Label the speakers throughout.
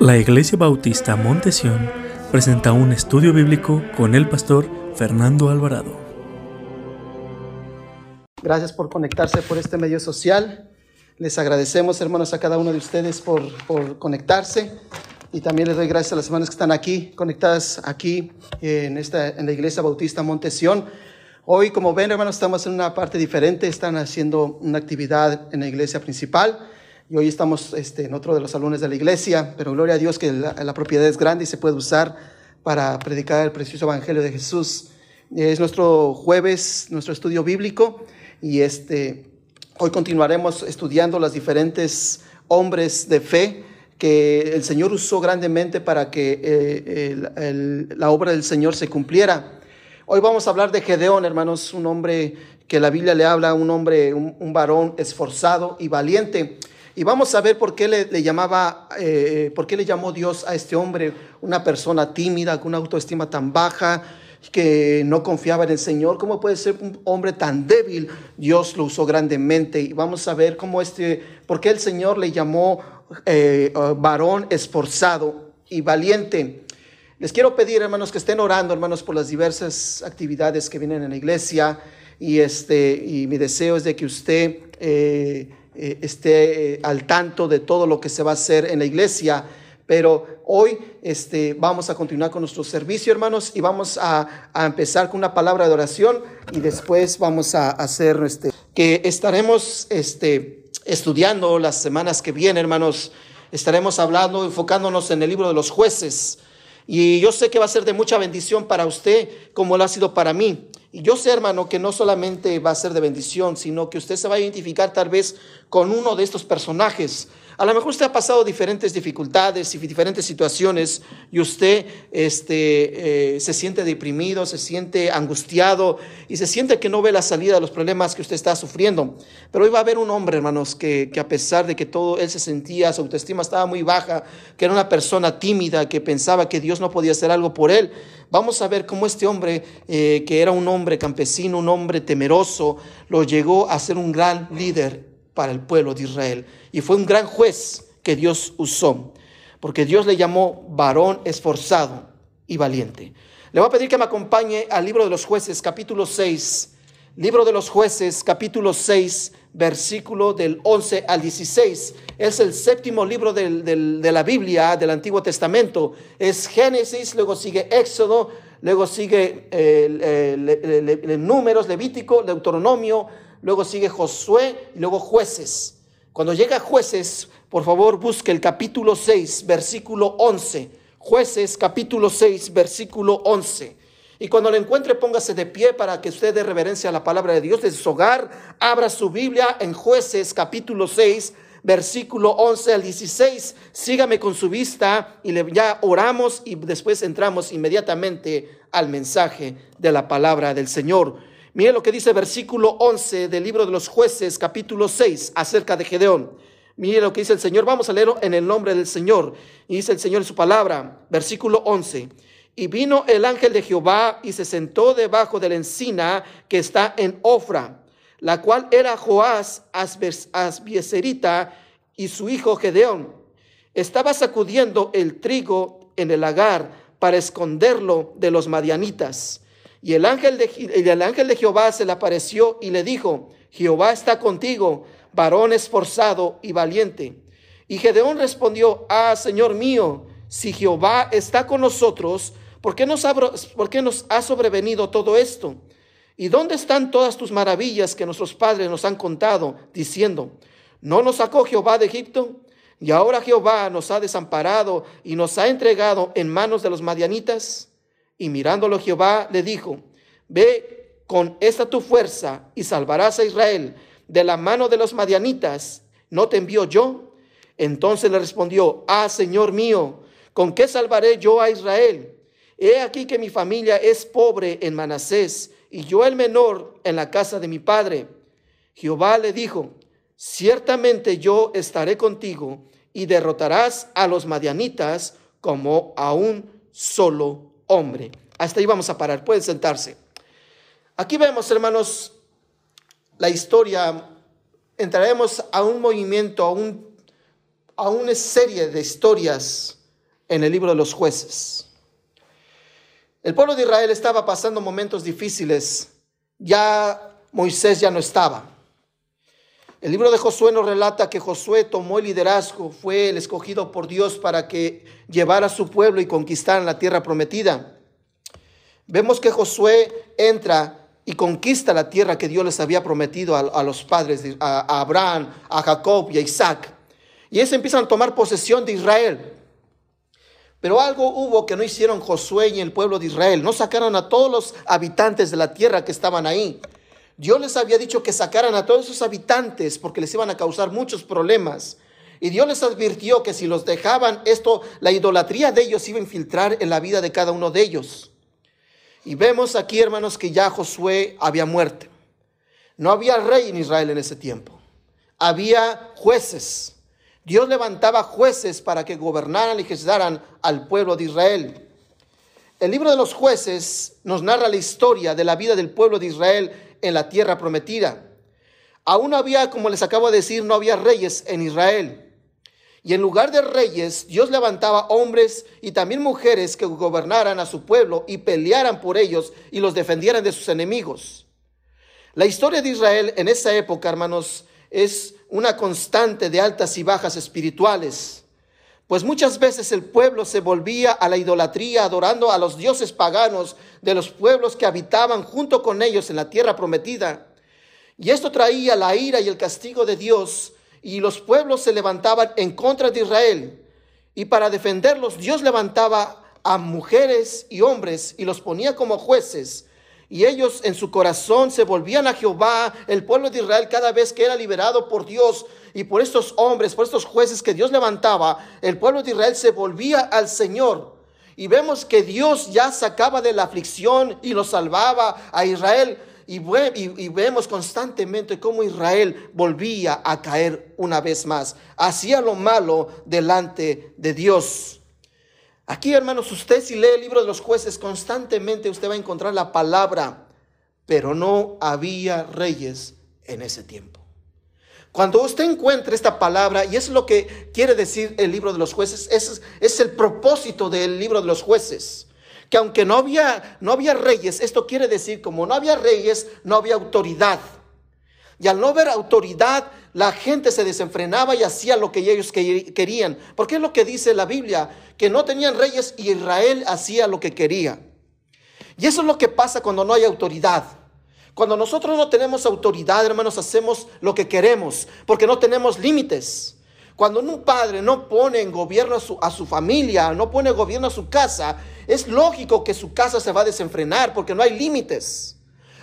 Speaker 1: La Iglesia Bautista Montesión presenta un estudio bíblico con el pastor Fernando Alvarado.
Speaker 2: Gracias por conectarse por este medio social. Les agradecemos, hermanos, a cada uno de ustedes por, por conectarse. Y también les doy gracias a las hermanas que están aquí, conectadas aquí en, esta, en la Iglesia Bautista Montesión. Hoy, como ven, hermanos, estamos en una parte diferente. Están haciendo una actividad en la iglesia principal y hoy estamos este, en otro de los salones de la iglesia, pero gloria a Dios que la, propiedad es grande y se puede usar para predicar el precioso evangelio de Jesús. Es nuestro jueves, nuestro estudio bíblico y este, hoy continuaremos estudiando los diferentes hombres de fe que el Señor usó grandemente para que eh, la obra del Señor se cumpliera. Hoy vamos a hablar de Gedeón, hermanos, un hombre que la Biblia le habla, un hombre, un varón esforzado y valiente. Y vamos a ver por qué le, llamaba, eh, por qué le llamó Dios a este hombre una persona tímida, con una autoestima tan baja, que no confiaba en el Señor. ¿Cómo puede ser un hombre tan débil? Dios lo usó grandemente. Y vamos a ver cómo este, por qué el Señor le llamó eh, varón esforzado y valiente. Les quiero pedir, hermanos, que estén orando, hermanos, por las diversas actividades que vienen en la iglesia. Y, este, y mi deseo es de que usted eh, eh, esté eh, al tanto de todo lo que se va a hacer en la iglesia. Pero hoy este, vamos a continuar con nuestro servicio, hermanos, y vamos a, empezar con una palabra de oración y después vamos a hacer que estaremos este, estudiando las semanas que vienen, hermanos. Estaremos hablando, enfocándonos en el libro de los jueces. Y yo sé que va a ser de mucha bendición para usted, como lo ha sido para mí. Y yo sé, hermano, que no solamente va a ser de bendición, sino que usted se va a identificar tal vez con uno de estos personajes. A lo mejor usted ha pasado diferentes dificultades y diferentes situaciones y usted este, eh, se siente deprimido, se siente angustiado y se siente que no ve la salida de los problemas que usted está sufriendo. Pero hoy va a haber un hombre, hermanos, que, que a pesar de que todo él se sentía, su autoestima estaba muy baja, que era una persona tímida, que pensaba que Dios no podía hacer algo por él, vamos a ver cómo este hombre, eh, que era un hombre campesino, un hombre temeroso, lo llegó a ser un gran líder para el pueblo de Israel. Y fue un gran juez que Dios usó, porque Dios le llamó varón esforzado y valiente. Le voy a pedir que me acompañe al libro de los jueces, capítulo 6. Libro de los jueces, capítulo 6, versículo del 11 al 16. Es el séptimo libro de la Biblia, del Antiguo Testamento. Es Génesis, luego sigue Éxodo, luego sigue el, Números, Levítico, Deuteronomio, luego sigue Josué y luego jueces. Cuando llega jueces, por favor busque el capítulo 6, versículo 11. Jueces capítulo 6, versículo 11. Y cuando lo encuentre, póngase de pie para que usted dé reverencia a la palabra de Dios de su hogar. Abra su Biblia en jueces capítulo 6, versículo 11 al 16. Sígame con su vista y le, ya oramos y después entramos inmediatamente al mensaje de la palabra del Señor. Mire lo que dice versículo 11 del libro de los jueces, capítulo 6, acerca de Gedeón. Mire lo que dice el Señor. Vamos a leerlo en el nombre del Señor. Y dice el Señor en su palabra, versículo 11. Y vino el ángel de Jehová y se sentó debajo de la encina que está en Ofra, la cual era Joás Asbieserita y su hijo Gedeón. Estaba sacudiendo el trigo en el lagar para esconderlo de los madianitas. Y el ángel, de, el ángel de Jehová se le apareció y le dijo, Jehová está contigo, varón esforzado y valiente. Y Gedeón respondió, ah, Señor mío, si Jehová está con nosotros, ¿por qué nos ha, por qué nos ha sobrevenido todo esto? ¿Y dónde están todas tus maravillas que nuestros padres nos han contado, diciendo, ¿no nos sacó Jehová de Egipto? Y ahora Jehová nos ha desamparado y nos ha entregado en manos de los madianitas. Y mirándolo Jehová le dijo, ve con esta tu fuerza y salvarás a Israel de la mano de los madianitas. ¿No te envío yo? Entonces le respondió, ah, Señor mío, ¿con qué salvaré yo a Israel? He aquí que mi familia es pobre en Manasés y yo el menor en la casa de mi padre. Jehová le dijo, ciertamente yo estaré contigo y derrotarás a los madianitas como a un solo hombre. Hasta ahí vamos a parar. Pueden sentarse. Aquí vemos, hermanos, la historia. Entraremos a un movimiento, a, un, a una serie de historias en el libro de los jueces. El pueblo de Israel estaba pasando momentos difíciles. Ya Moisés ya no estaba. El libro de Josué nos relata que Josué tomó el liderazgo, fue el escogido por Dios para que llevara a su pueblo y conquistara la tierra prometida. Vemos que Josué entra y conquista la tierra que Dios les había prometido a, los padres, a, Abraham, a Jacob y a Isaac. Y ellos empiezan a tomar posesión de Israel. Pero algo hubo que no hicieron Josué y el pueblo de Israel. No sacaron a todos los habitantes de la tierra que estaban ahí. Dios les había dicho que sacaran a todos esos habitantes porque les iban a causar muchos problemas. Y Dios les advirtió que si los dejaban, esto, la idolatría de ellos iba a infiltrar en la vida de cada uno de ellos. Y vemos aquí, hermanos, que ya Josué había muerto. No había rey en Israel en ese tiempo. Había jueces. Dios levantaba jueces para que gobernaran y legislaran al pueblo de Israel. El libro de los jueces nos narra la historia de la vida del pueblo de Israel en la tierra prometida. Aún había, como les acabo de decir, no había reyes en Israel. Y en lugar de reyes, Dios levantaba hombres y también mujeres que gobernaran a su pueblo y pelearan por ellos y los defendieran de sus enemigos. La historia de Israel en esa época, hermanos, es una constante de altas y bajas espirituales, pues muchas veces el pueblo se volvía a la idolatría adorando a los dioses paganos de los pueblos que habitaban junto con ellos en la tierra prometida. Y esto traía la ira y el castigo de Dios, y los pueblos se levantaban en contra de Israel. Y para defenderlos, Dios levantaba a mujeres y hombres y los ponía como jueces y ellos en su corazón se volvían a Jehová, el pueblo de Israel, cada vez que era liberado por Dios y por estos hombres, por estos jueces que Dios levantaba, el pueblo de Israel se volvía al Señor. Y vemos que Dios ya sacaba de la aflicción y lo salvaba a Israel. Y, vemos constantemente cómo Israel volvía a caer una vez más. Hacía lo malo delante de Dios. Aquí, hermanos, usted si lee el libro de los jueces constantemente, usted va a encontrar la palabra, pero no había reyes en ese tiempo. Cuando usted encuentre esta palabra, y es lo que quiere decir el libro de los jueces, es, es el propósito del libro de los jueces. Que aunque no había, no había reyes, esto quiere decir, como no había reyes, no había autoridad. Y al no ver autoridad, la gente se desenfrenaba y hacía lo que ellos querían. Porque es lo que dice la Biblia, que no tenían reyes y Israel hacía lo que quería. Y eso es lo que pasa cuando no hay autoridad. Cuando nosotros no tenemos autoridad, hermanos, hacemos lo que queremos, porque no tenemos límites. Cuando un padre no pone en gobierno a su, a su, familia, no pone gobierno a su casa, es lógico que su casa se va a desenfrenar porque no hay límites.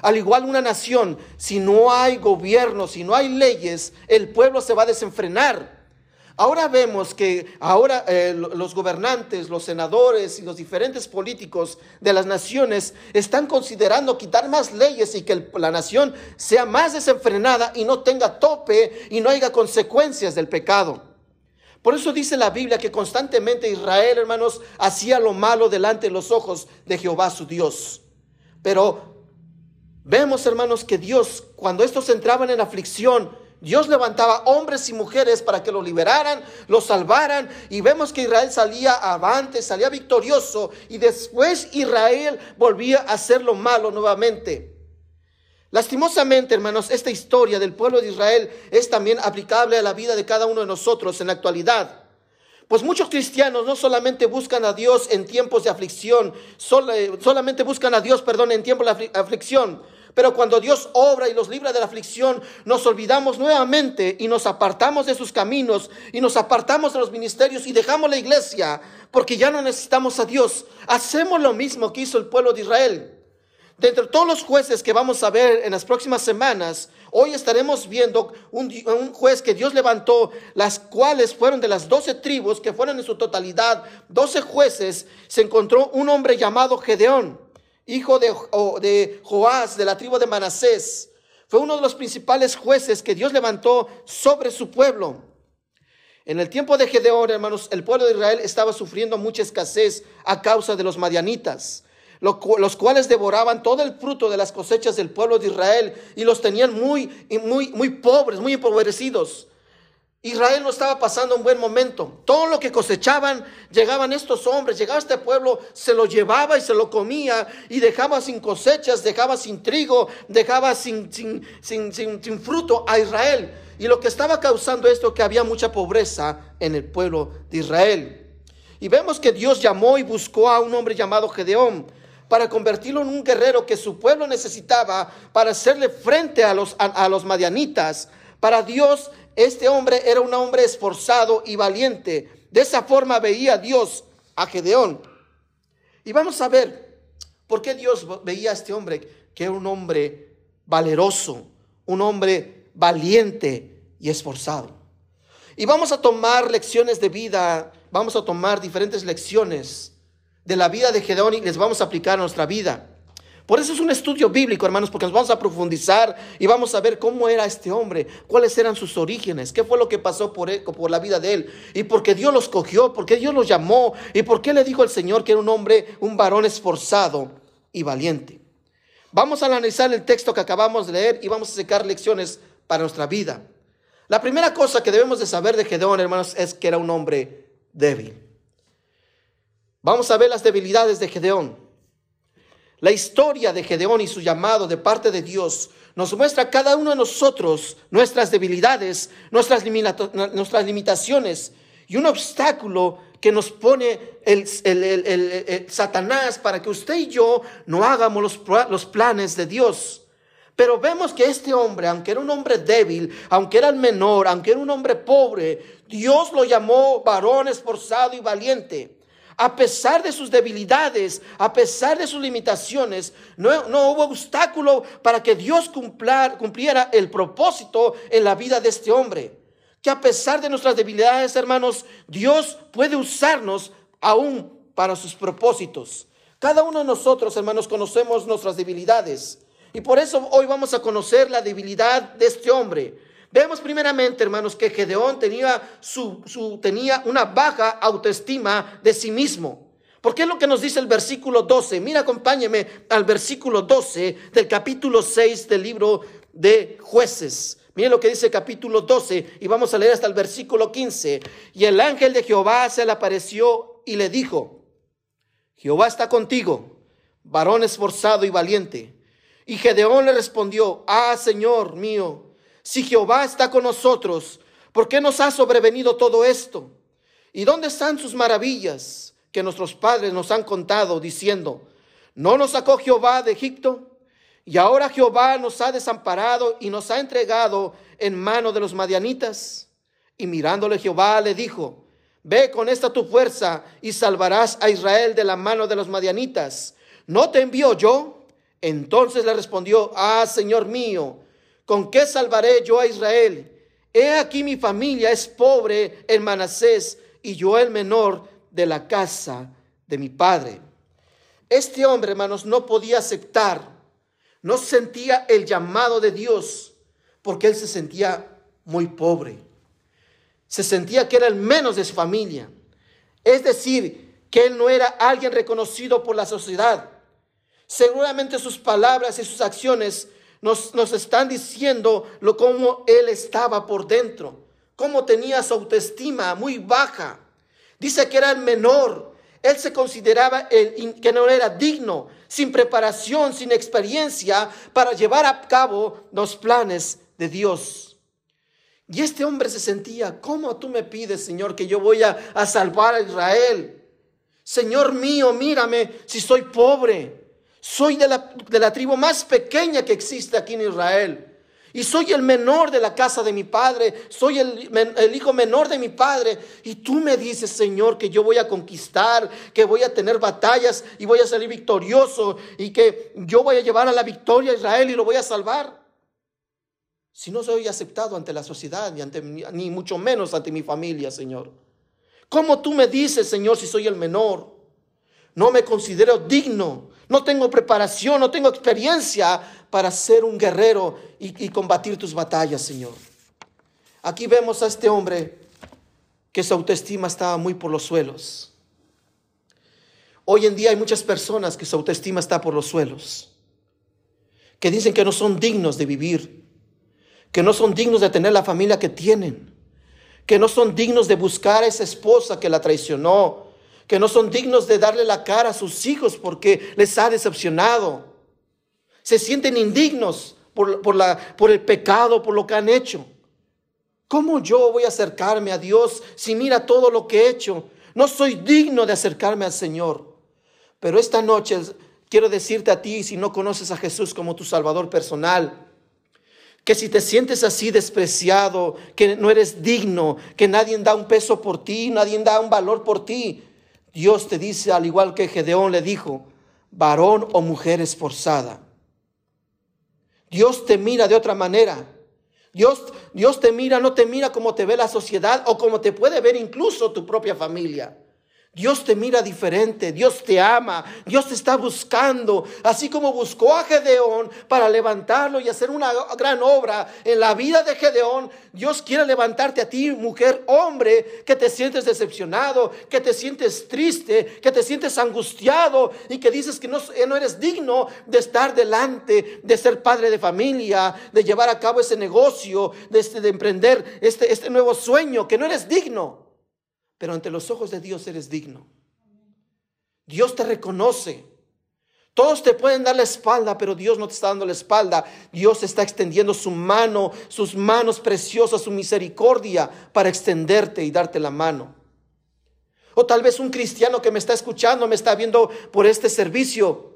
Speaker 2: Al igual una nación, si no hay gobierno, si no hay leyes, el pueblo se va a desenfrenar. Ahora vemos que ahora eh, los gobernantes, los senadores y los diferentes políticos de las naciones están considerando quitar más leyes y que la nación sea más desenfrenada y no tenga tope y no haya consecuencias del pecado. Por eso dice la Biblia que constantemente Israel, hermanos, hacía lo malo delante de los ojos de Jehová su Dios. Pero Vemos, hermanos, que Dios, cuando estos entraban en aflicción, Dios levantaba hombres y mujeres para que lo liberaran, lo salvaran. Y vemos que Israel salía avante, salía victorioso. Y después Israel volvía a hacer lo malo nuevamente. Lastimosamente, hermanos, esta historia del pueblo de Israel es también aplicable a la vida de cada uno de nosotros en la actualidad. Pues muchos cristianos no solamente buscan a Dios en tiempos de aflicción, solamente buscan a Dios, perdón, en tiempos de aflicción, pero cuando Dios obra y los libra de la aflicción, nos olvidamos nuevamente y nos apartamos de sus caminos y nos apartamos de los ministerios y dejamos la iglesia porque ya no necesitamos a Dios. Hacemos lo mismo que hizo el pueblo de Israel. De entre todos los jueces que vamos a ver en las próximas semanas, hoy estaremos viendo un, un, juez que Dios levantó, las cuales fueron de las doce tribus, que fueron en su totalidad doce jueces, se encontró un hombre llamado Gedeón hijo de, de Joás, de la tribu de Manasés. Fue uno de los principales jueces que Dios levantó sobre su pueblo. En el tiempo de Gedeón, hermanos, el pueblo de Israel estaba sufriendo mucha escasez a causa de los madianitas, los cuales devoraban todo el fruto de las cosechas del pueblo de Israel y los tenían muy, muy, muy pobres, muy empobrecidos. Israel no estaba pasando un buen momento. Todo lo que cosechaban, llegaban estos hombres, llegaba este pueblo, se lo llevaba y se lo comía y dejaba sin cosechas, dejaba sin trigo, dejaba sin, sin, sin, sin fruto a Israel. Y lo que estaba causando esto que había mucha pobreza en el pueblo de Israel. Y vemos que Dios llamó y buscó a un hombre llamado Gedeón para convertirlo en un guerrero que su pueblo necesitaba para hacerle frente a los, a los madianitas. Para Dios este hombre era un hombre esforzado y valiente. De esa forma veía Dios a Gedeón. Y vamos a ver por qué Dios veía a este hombre que era un hombre valeroso, un hombre valiente y esforzado. Y vamos a tomar lecciones de vida, vamos a tomar diferentes lecciones de la vida de Gedeón y les vamos a aplicar a nuestra vida. Por eso es un estudio bíblico, hermanos, porque nos vamos a profundizar y vamos a ver cómo era este hombre, cuáles eran sus orígenes, qué fue lo que pasó por, la vida de él, y por qué Dios los cogió, por qué Dios los llamó, y por qué le dijo al Señor que era un hombre, un varón esforzado y valiente. Vamos a analizar el texto que acabamos de leer y vamos a sacar lecciones para nuestra vida. La primera cosa que debemos de saber de Gedeón, hermanos, es que era un hombre débil. Vamos a ver las debilidades de Gedeón. La historia de Gedeón y su llamado de parte de Dios nos muestra a cada uno de nosotros nuestras debilidades, nuestras, nuestras limitaciones y un obstáculo que nos pone el, Satanás para que usted y yo no hagamos los, los planes de Dios. Pero vemos que este hombre, aunque era un hombre débil, aunque era el menor, aunque era un hombre pobre, Dios lo llamó varón esforzado y valiente a pesar de sus debilidades, a pesar de sus limitaciones, no, hubo obstáculo para que Dios cumpliera el propósito en la vida de este hombre. Que a pesar de nuestras debilidades, hermanos, Dios puede usarnos aún para sus propósitos. Cada uno de nosotros, hermanos, conocemos nuestras debilidades. Y por eso hoy vamos a conocer la debilidad de este hombre. Vemos primeramente, hermanos, que Gedeón tenía, su, tenía una baja autoestima de sí mismo. Porque es lo que nos dice el versículo 12. Mira, acompáñeme al versículo 12 del capítulo 6 del libro de jueces. Miren lo que dice el capítulo 12 y vamos a leer hasta el versículo 15. Y el ángel de Jehová se le apareció y le dijo, Jehová está contigo, varón esforzado y valiente. Y Gedeón le respondió, ah, Señor mío, si Jehová está con nosotros, ¿por qué nos ha sobrevenido todo esto? ¿Y dónde están sus maravillas que nuestros padres nos han contado diciendo, ¿no nos sacó Jehová de Egipto? Y ahora Jehová nos ha desamparado y nos ha entregado en mano de los madianitas. Y mirándole Jehová le dijo, Ve con esta tu fuerza y salvarás a Israel de la mano de los madianitas. ¿No te envío yo? Entonces le respondió, Ah, Señor mío, ¿Con qué salvaré yo a Israel? He aquí mi familia es pobre en Manasés y yo el menor de la casa de mi padre. Este hombre, hermanos, no podía aceptar, no sentía el llamado de Dios porque él se sentía muy pobre. Se sentía que era el menos de su familia. Es decir, que él no era alguien reconocido por la sociedad. Seguramente sus palabras y sus acciones nos, están diciendo lo cómo él estaba por dentro, cómo tenía su autoestima muy baja. Dice que era el menor. Él se consideraba el, que no era digno, sin preparación, sin experiencia para llevar a cabo los planes de Dios. Y este hombre se sentía, ¿cómo tú me pides, Señor, que yo voy a, a salvar a Israel? Señor mío, mírame si soy pobre. Soy de la, de la tribu más pequeña que existe aquí en Israel. Y soy el menor de la casa de mi padre. Soy el, el, hijo menor de mi padre. Y tú me dices, Señor, que yo voy a conquistar, que voy a tener batallas y voy a salir victorioso. Y que yo voy a llevar a la victoria a Israel y lo voy a salvar. Si no soy aceptado ante la sociedad, ni, ante, ni mucho menos ante mi familia, Señor. ¿Cómo tú me dices, Señor, si soy el menor? No me considero digno no tengo preparación, no tengo experiencia para ser un guerrero y, combatir tus batallas, Señor. Aquí vemos a este hombre que su autoestima estaba muy por los suelos. Hoy en día hay muchas personas que su autoestima está por los suelos, que dicen que no son dignos de vivir, que no son dignos de tener la familia que tienen, que no son dignos de buscar a esa esposa que la traicionó, que no son dignos de darle la cara a sus hijos porque les ha decepcionado. Se sienten indignos por, la, por el pecado, por lo que han hecho. ¿Cómo yo voy a acercarme a Dios si mira todo lo que he hecho? No soy digno de acercarme al Señor. Pero esta noche quiero decirte a ti, si no conoces a Jesús como tu Salvador personal, que si te sientes así despreciado, que no eres digno, que nadie da un peso por ti, nadie da un valor por ti, Dios te dice, al igual que Gedeón le dijo, varón o mujer esforzada. Dios te mira de otra manera. Dios, Dios te mira, no te mira como te ve la sociedad o como te puede ver incluso tu propia familia. Dios te mira diferente, Dios te ama, Dios te está buscando, así como buscó a Gedeón para levantarlo y hacer una gran obra en la vida de Gedeón. Dios quiere levantarte a ti, mujer, hombre, que te sientes decepcionado, que te sientes triste, que te sientes angustiado y que dices que no, no eres digno de estar delante, de ser padre de familia, de llevar a cabo ese negocio, de, este, de emprender este, este nuevo sueño, que no eres digno pero ante los ojos de Dios eres digno. Dios te reconoce. Todos te pueden dar la espalda, pero Dios no te está dando la espalda. Dios está extendiendo su mano, sus manos preciosas, su misericordia para extenderte y darte la mano. O tal vez un cristiano que me está escuchando, me está viendo por este servicio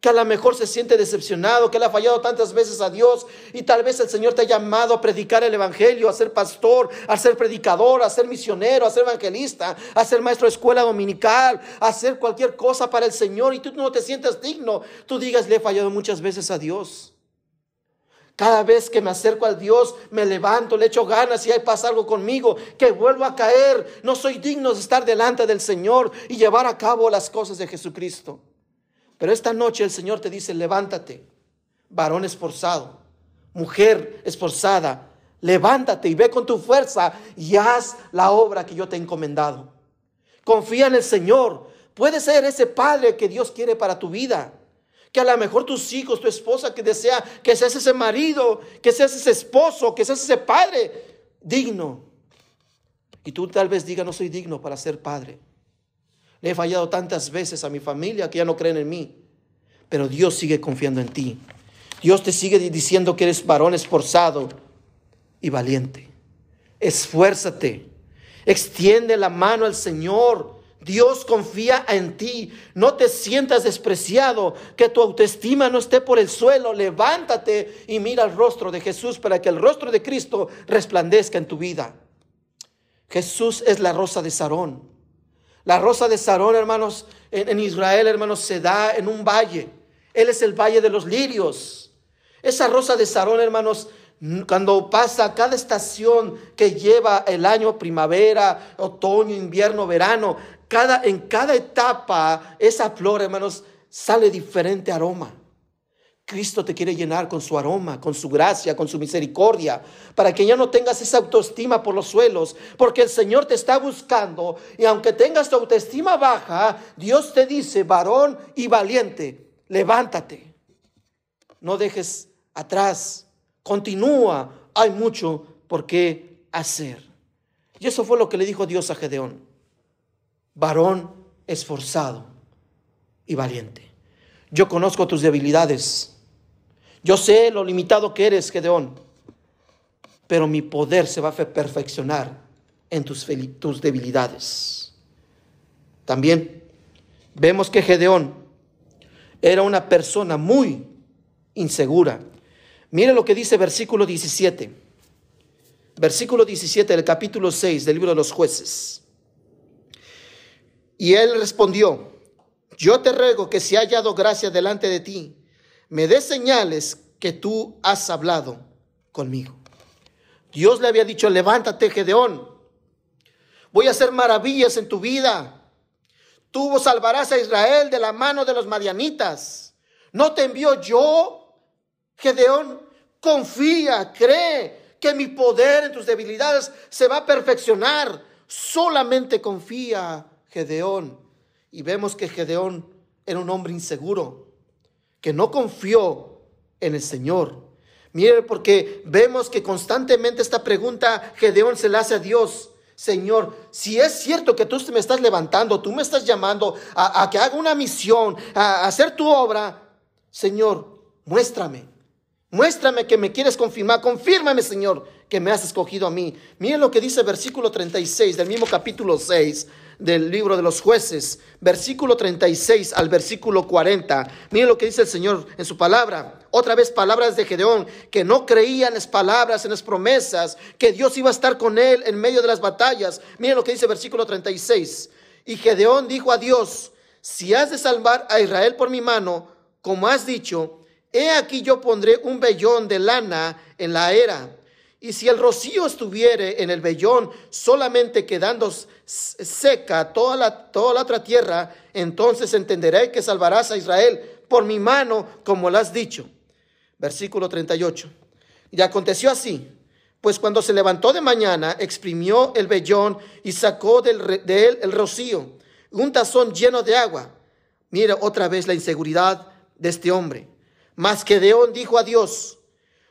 Speaker 2: que a lo mejor se siente decepcionado, que le ha fallado tantas veces a Dios y tal vez el Señor te ha llamado a predicar el Evangelio, a ser pastor, a ser predicador, a ser misionero, a ser evangelista, a ser maestro de escuela dominical, a hacer cualquier cosa para el Señor y tú no te sientas digno, tú digas, le he fallado muchas veces a Dios. Cada vez que me acerco a Dios, me levanto, le echo ganas y hay pasa algo conmigo, que vuelvo a caer. No soy digno de estar delante del Señor y llevar a cabo las cosas de Jesucristo. Pero esta noche el Señor te dice, levántate, varón esforzado, mujer esforzada, levántate y ve con tu fuerza y haz la obra que yo te he encomendado. Confía en el Señor. Puede ser ese padre que Dios quiere para tu vida. Que a lo mejor tus hijos, tu esposa, que desea que seas ese marido, que seas ese esposo, que seas ese padre digno. Y tú tal vez digas, no soy digno para ser padre. Le he fallado tantas veces a mi familia que ya no creen en mí. Pero Dios sigue confiando en ti. Dios te sigue diciendo que eres varón esforzado y valiente. Esfuérzate. Extiende la mano al Señor. Dios confía en ti. No te sientas despreciado, que tu autoestima no esté por el suelo. Levántate y mira el rostro de Jesús para que el rostro de Cristo resplandezca en tu vida. Jesús es la rosa de Sarón. La rosa de Sarón, hermanos, en, Israel, hermanos, se da en un valle. Él es el valle de los lirios. Esa rosa de Sarón, hermanos, cuando pasa cada estación que lleva el año, primavera, otoño, invierno, verano, cada, en cada etapa, esa flor, hermanos, sale diferente aroma. Cristo te quiere llenar con su aroma, con su gracia, con su misericordia, para que ya no tengas esa autoestima por los suelos, porque el Señor te está buscando y aunque tengas tu autoestima baja, Dios te dice, varón y valiente, levántate, no dejes atrás, continúa, hay mucho por qué hacer. Y eso fue lo que le dijo Dios a Gedeón, varón esforzado y valiente. Yo conozco tus debilidades yo sé lo limitado que eres, Gedeón, pero mi poder se va a perfeccionar en tus, tus debilidades. También vemos que Gedeón era una persona muy insegura. Mire lo que dice versículo 17. Versículo 17 del capítulo 6 del libro de los jueces. Y él respondió, yo te ruego que si haya hallado gracia delante de ti, me des señales que tú has hablado conmigo. Dios le había dicho, levántate, Gedeón, voy a hacer maravillas en tu vida. Tú salvarás a Israel de la mano de los madianitas. ¿No te envío yo, Gedeón? Confía, cree que mi poder en tus debilidades se va a perfeccionar. Solamente confía, Gedeón. Y vemos que Gedeón era un hombre inseguro que no confió en el Señor. Mire, porque vemos que constantemente esta pregunta Gedeón se la hace a Dios. Señor, si es cierto que tú me estás levantando, tú me estás llamando a, que haga una misión, a, hacer tu obra, Señor, muéstrame. Muéstrame que me quieres confirmar. Confírmame, Señor, que me has escogido a mí. Miren lo que dice el versículo 36 del mismo capítulo 6 del libro de los jueces, versículo 36 al versículo 40. Miren lo que dice el Señor en su palabra. Otra vez palabras de Gedeón, que no creía en las palabras, en las promesas, que Dios iba a estar con él en medio de las batallas. Miren lo que dice el versículo 36. Y Gedeón dijo a Dios, si has de salvar a Israel por mi mano, como has dicho, he aquí yo pondré un vellón de lana en la era. Y si el rocío estuviere en el vellón, solamente quedando seca toda la, toda la otra tierra, entonces entenderé que salvarás a Israel por mi mano, como lo has dicho. Versículo 38. Y aconteció así, pues cuando se levantó de mañana, exprimió el vellón y sacó del, de él el rocío, un tazón lleno de agua. Mira otra vez la inseguridad de este hombre. Mas Gedeón dijo a Dios,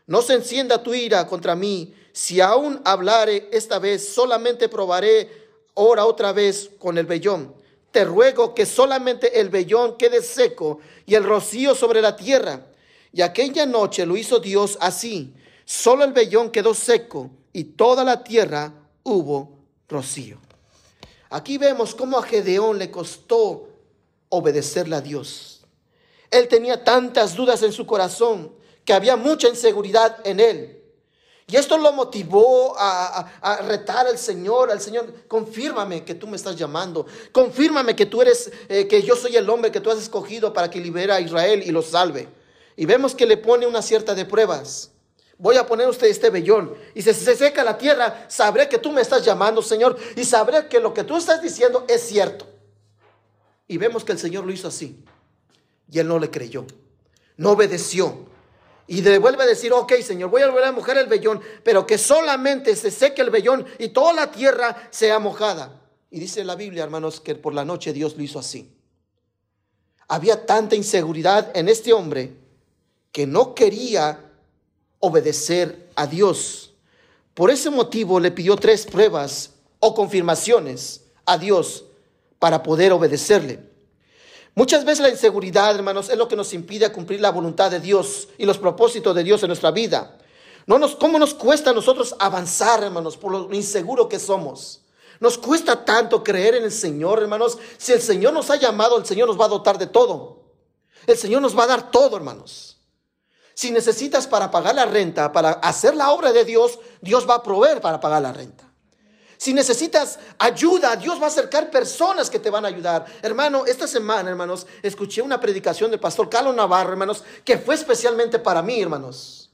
Speaker 2: no se encienda tu ira contra mí, si aún hablare esta vez, solamente probaré ahora otra vez con el vellón. Te ruego que solamente el vellón quede seco y el rocío sobre la tierra. Y aquella noche lo hizo Dios así. Solo el vellón quedó seco y toda la tierra hubo rocío. Aquí vemos cómo a Gedeón le costó obedecerle a Dios. Él tenía tantas dudas en su corazón que había mucha inseguridad en él. Y esto lo motivó a, retar al Señor, al Señor, confírmame que tú me estás llamando, confírmame que tú eres, eh, que yo soy el hombre que tú has escogido para que libere a Israel y lo salve. Y vemos que le pone una cierta de pruebas. Voy a poner usted este vellón y si se seca la tierra, sabré que tú me estás llamando, Señor, y sabré que lo que tú estás diciendo es cierto. Y vemos que el Señor lo hizo así. Y él no le creyó, no obedeció. Y le vuelve a decir, ok, Señor, voy a volver a mojar el vellón, pero que solamente se seque el vellón y toda la tierra sea mojada. Y dice la Biblia, hermanos, que por la noche Dios lo hizo así. Había tanta inseguridad en este hombre que no quería obedecer a Dios. Por ese motivo le pidió tres pruebas o confirmaciones a Dios para poder obedecerle. Muchas veces la inseguridad, hermanos, es lo que nos impide cumplir la voluntad de Dios y los propósitos de Dios en nuestra vida. No nos, ¿Cómo nos cuesta a nosotros avanzar, hermanos, por lo inseguro que somos? Nos cuesta tanto creer en el Señor, hermanos. Si el Señor nos ha llamado, el Señor nos va a dotar de todo. El Señor nos va a dar todo, hermanos. Si necesitas para pagar la renta, para hacer la obra de Dios, Dios va a proveer para pagar la renta. Si necesitas ayuda, Dios va a acercar personas que te van a ayudar. Hermano, esta semana, hermanos, escuché una predicación del pastor Carlos Navarro, hermanos, que fue especialmente para mí, hermanos.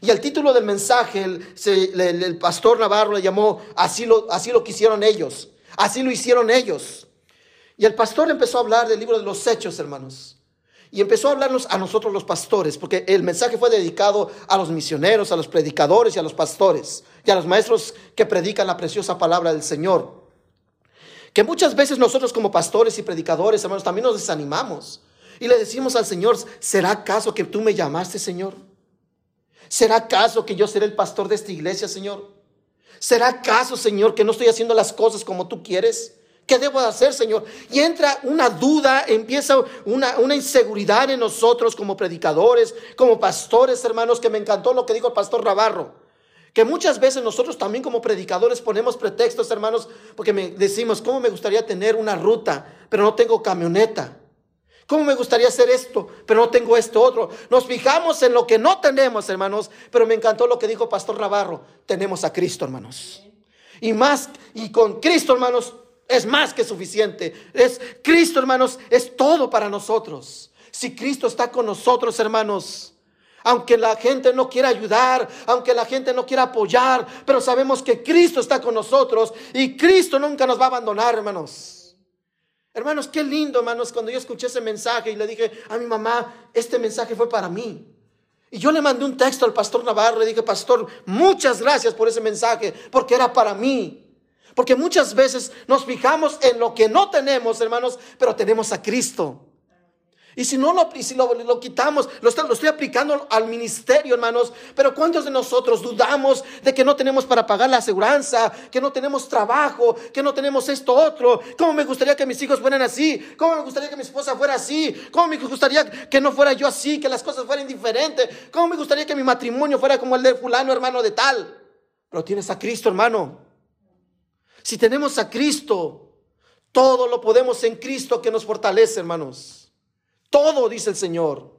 Speaker 2: Y el título del mensaje, el, pastor Navarro le llamó, así lo, así lo quisieron ellos, así lo hicieron ellos. Y el pastor empezó a hablar del libro de los hechos, hermanos. Y empezó a hablarnos a nosotros los pastores, porque el mensaje fue dedicado a los misioneros, a los predicadores y a los pastores, y a los maestros que predican la preciosa palabra del Señor. Que muchas veces nosotros como pastores y predicadores, hermanos, también nos desanimamos. Y le decimos al Señor, ¿será acaso que tú me llamaste, Señor? ¿Será acaso que yo seré el pastor de esta iglesia, Señor? ¿Será acaso, Señor, que no estoy haciendo las cosas como tú quieres? ¿Qué debo hacer, Señor? Y entra una duda, empieza una, una, inseguridad en nosotros como predicadores, como pastores, hermanos, que me encantó lo que dijo el pastor Navarro. Que muchas veces nosotros también como predicadores ponemos pretextos, hermanos, porque me decimos, ¿cómo me gustaría tener una ruta, pero no tengo camioneta? ¿Cómo me gustaría hacer esto, pero no tengo esto otro? Nos fijamos en lo que no tenemos, hermanos, pero me encantó lo que dijo Pastor Navarro. Tenemos a Cristo, hermanos. Y más, y con Cristo, hermanos, es más que suficiente. Es Cristo, hermanos, es todo para nosotros. Si Cristo está con nosotros, hermanos, aunque la gente no quiera ayudar, aunque la gente no quiera apoyar, pero sabemos que Cristo está con nosotros y Cristo nunca nos va a abandonar, hermanos. Hermanos, qué lindo, hermanos, cuando yo escuché ese mensaje y le dije a mi mamá, este mensaje fue para mí. Y yo le mandé un texto al pastor Navarro, le dije, pastor, muchas gracias por ese mensaje, porque era para mí. Porque muchas veces nos fijamos en lo que no tenemos, hermanos, pero tenemos a Cristo. Y si no lo, lo, quitamos, lo estoy, lo estoy, aplicando al ministerio, hermanos. Pero ¿cuántos de nosotros dudamos de que no tenemos para pagar la aseguranza, que no tenemos trabajo, que no tenemos esto otro? ¿Cómo me gustaría que mis hijos fueran así? ¿Cómo me gustaría que mi esposa fuera así? ¿Cómo me gustaría que no fuera yo así, que las cosas fueran diferentes? ¿Cómo me gustaría que mi matrimonio fuera como el de fulano, hermano de tal? Pero tienes a Cristo, hermano. Si tenemos a Cristo, todo lo podemos en Cristo que nos fortalece, hermanos. Todo, dice el Señor.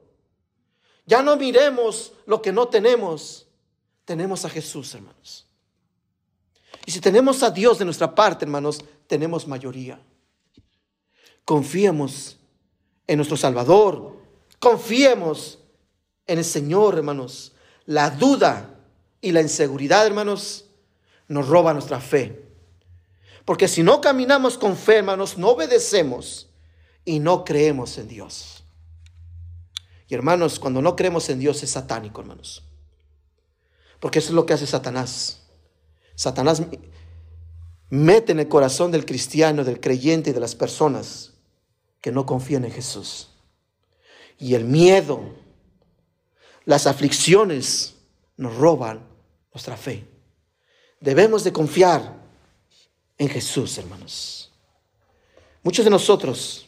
Speaker 2: Ya no miremos lo que no tenemos. Tenemos a Jesús, hermanos. Y si tenemos a Dios de nuestra parte, hermanos, tenemos mayoría. Confiemos en nuestro Salvador. Confiemos en el Señor, hermanos. La duda y la inseguridad, hermanos, nos roba nuestra fe. Porque si no caminamos con fe, hermanos, no obedecemos y no creemos en Dios. Y hermanos, cuando no creemos en Dios es satánico, hermanos. Porque eso es lo que hace Satanás. Satanás mete en el corazón del cristiano, del creyente y de las personas que no confían en Jesús. Y el miedo, las aflicciones nos roban nuestra fe. Debemos de confiar en Jesús, hermanos. Muchos de nosotros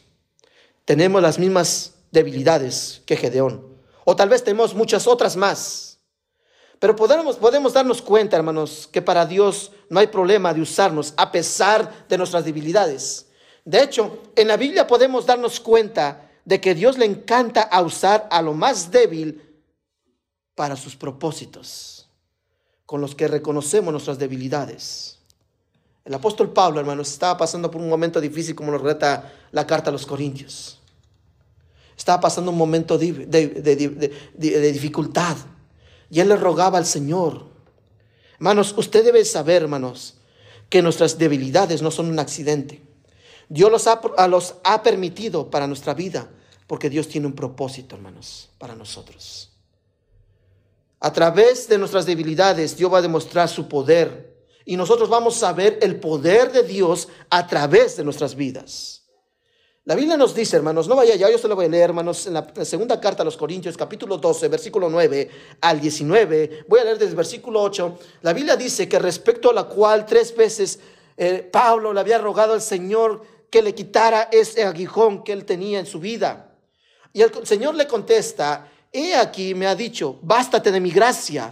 Speaker 2: tenemos las mismas debilidades que Gedeón. O tal vez tenemos muchas otras más. Pero podemos, podemos darnos cuenta, hermanos, que para Dios no hay problema de usarnos a pesar de nuestras debilidades. De hecho, en la Biblia podemos darnos cuenta de que Dios le encanta a usar a lo más débil para sus propósitos, con los que reconocemos nuestras debilidades. El apóstol Pablo, hermanos, estaba pasando por un momento difícil como lo relata la carta a los Corintios. Estaba pasando un momento de, dificultad. Y él le rogaba al Señor. Hermanos, usted debe saber, hermanos, que nuestras debilidades no son un accidente. Dios los ha, los ha permitido para nuestra vida porque Dios tiene un propósito, hermanos, para nosotros. A través de nuestras debilidades, Dios va a demostrar su poder y nosotros vamos a ver el poder de Dios a través de nuestras vidas. La Biblia nos dice, hermanos, no vaya ya, yo se lo voy a leer, hermanos, en la segunda carta a los Corintios, capítulo 12, versículo 9 al 19. Voy a leer desde el versículo 8. La Biblia dice que respecto a la cual tres veces eh, Pablo le había rogado al Señor que le quitara ese aguijón que él tenía en su vida. Y el Señor le contesta, he aquí me ha dicho, bástate de mi gracia,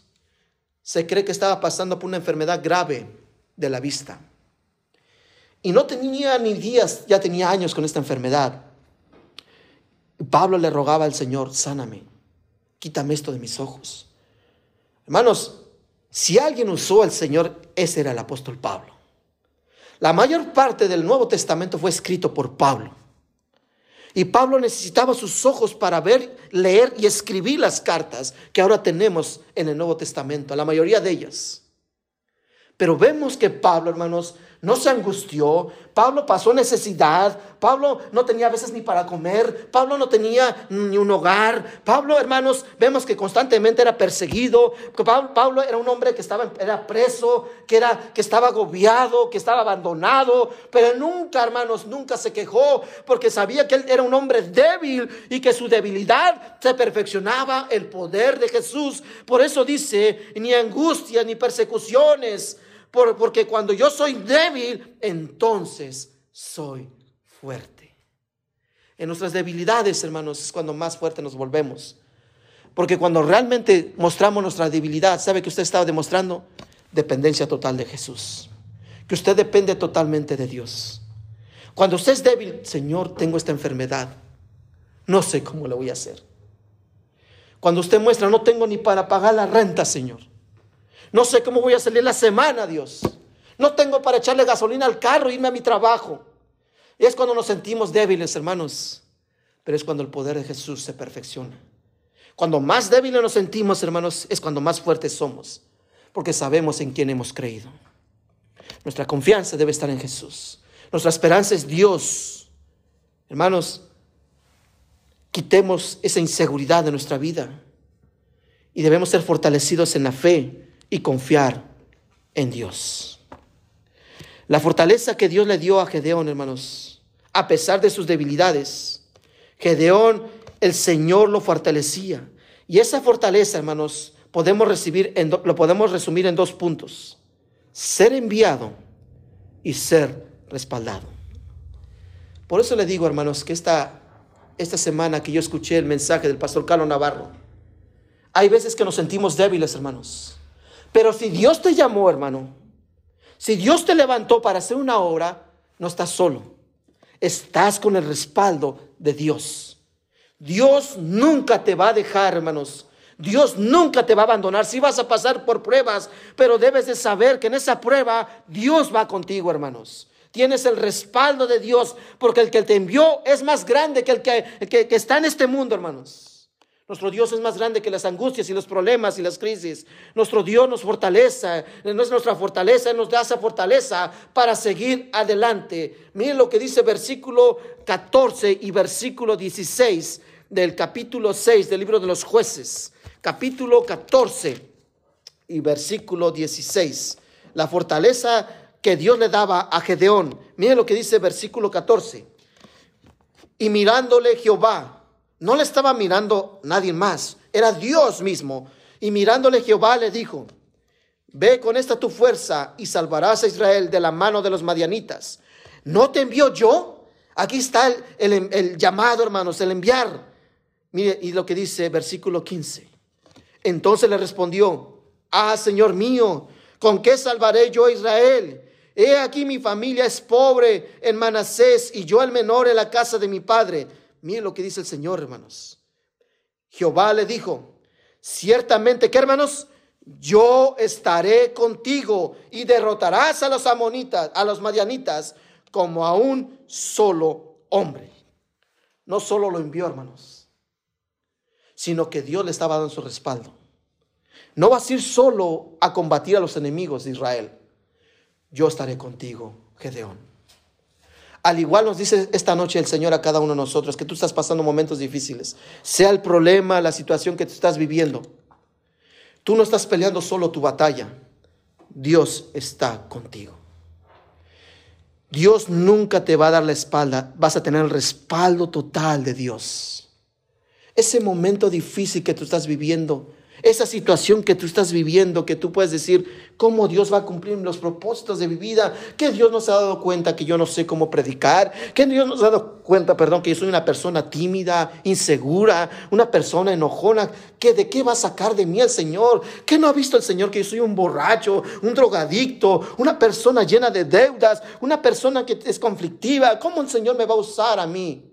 Speaker 2: se cree que estaba pasando por una enfermedad grave de la vista. Y no tenía ni días, ya tenía años con esta enfermedad. Pablo le rogaba al Señor, sáname, quítame esto de mis ojos. Hermanos, si alguien usó al Señor, ese era el apóstol Pablo. La mayor parte del Nuevo Testamento fue escrito por Pablo. Y Pablo necesitaba sus ojos para ver, leer y escribir las cartas que ahora tenemos en el Nuevo Testamento, la mayoría de ellas. Pero vemos que Pablo, hermanos, no se angustió, Pablo pasó necesidad, Pablo no tenía a veces ni para comer, Pablo no tenía ni un hogar, Pablo, hermanos, vemos que constantemente era perseguido, Pablo, era un hombre que estaba era preso, que era que estaba agobiado, que estaba abandonado, pero nunca, hermanos, nunca se quejó porque sabía que él era un hombre débil y que su debilidad se perfeccionaba el poder de Jesús. Por eso dice, ni angustia ni persecuciones porque cuando yo soy débil, entonces soy fuerte. En nuestras debilidades, hermanos, es cuando más fuerte nos volvemos. Porque cuando realmente mostramos nuestra debilidad, ¿sabe que usted estaba demostrando? Dependencia total de Jesús. Que usted depende totalmente de Dios. Cuando usted es débil, Señor, tengo esta enfermedad. No sé cómo lo voy a hacer. Cuando usted muestra, no tengo ni para pagar la renta, Señor. No sé cómo voy a salir la semana, Dios. No tengo para echarle gasolina al carro irme a mi trabajo. Y es cuando nos sentimos débiles, hermanos. pero es cuando el poder de Jesús se perfecciona. Cuando más débiles nos sentimos, hermanos, es cuando más fuertes somos, porque sabemos en quién hemos creído. Nuestra confianza debe estar en Jesús. Nuestra esperanza es Dios. Hermanos, quitemos esa inseguridad de nuestra vida y debemos ser fortalecidos en la fe y confiar en Dios. La fortaleza que Dios le dio a Gedeón, hermanos, a pesar de sus debilidades, Gedeón, el Señor lo fortalecía. Y esa fortaleza, hermanos, podemos recibir en lo podemos resumir en dos puntos. Ser enviado y ser respaldado. Por eso le digo, hermanos, que esta, esta semana que yo escuché el mensaje del pastor Carlos Navarro, hay veces que nos sentimos débiles, hermanos. Pero si Dios te llamó, hermano, si Dios te levantó para hacer una obra, no estás solo. Estás con el respaldo de Dios. Dios nunca te va a dejar, hermanos. Dios nunca te va a abandonar. Si vas a pasar por pruebas, pero debes de saber que en esa prueba Dios va contigo, hermanos. Tienes el respaldo de Dios, porque el que te envió es más grande que el que, está en este mundo, hermanos. Nuestro Dios es más grande que las angustias y los problemas y las crisis. Nuestro Dios nos fortalece, no es nuestra fortaleza, nos da esa fortaleza para seguir adelante. Miren lo que dice versículo 14 y versículo 16 del capítulo 6 del libro de los jueces. Capítulo 14 y versículo 16. La fortaleza que Dios le daba a Gedeón. Miren lo que dice versículo 14. Y mirándole Jehová no le estaba mirando nadie más, era Dios mismo. Y mirándole Jehová le dijo, ve con esta tu fuerza y salvarás a Israel de la mano de los madianitas. ¿No te envió yo? Aquí está el, llamado, hermanos, el enviar. Mire, y lo que dice versículo 15. Entonces le respondió, ah, Señor mío, ¿con qué salvaré yo a Israel? He aquí mi familia es pobre en Manasés y yo el menor en la casa de mi padre. Miren lo que dice el Señor, hermanos. Jehová le dijo, ciertamente que hermanos, yo estaré contigo y derrotarás a los amonitas, a los madianitas, como a un solo hombre. No solo lo envió, hermanos, sino que Dios le estaba dando su respaldo. No vas a ir solo a combatir a los enemigos de Israel. Yo estaré contigo, Gedeón. Al igual nos dice esta noche el Señor a cada uno de nosotros que tú estás pasando momentos difíciles, sea el problema, la situación que tú estás viviendo. Tú no estás peleando solo tu batalla, Dios está contigo. Dios nunca te va a dar la espalda, vas a tener el respaldo total de Dios. Ese momento difícil que tú estás viviendo, esa situación que tú estás viviendo, que tú puedes decir cómo Dios va a cumplir los propósitos de mi vida, que Dios nos ha dado cuenta que yo no sé cómo predicar, que Dios nos ha dado cuenta, perdón, que yo soy una persona tímida, insegura, una persona enojona, que de qué va a sacar de mí el Señor, que no ha visto el Señor que yo soy un borracho, un drogadicto, una persona llena de deudas, una persona que es conflictiva, ¿cómo el Señor me va a usar a mí?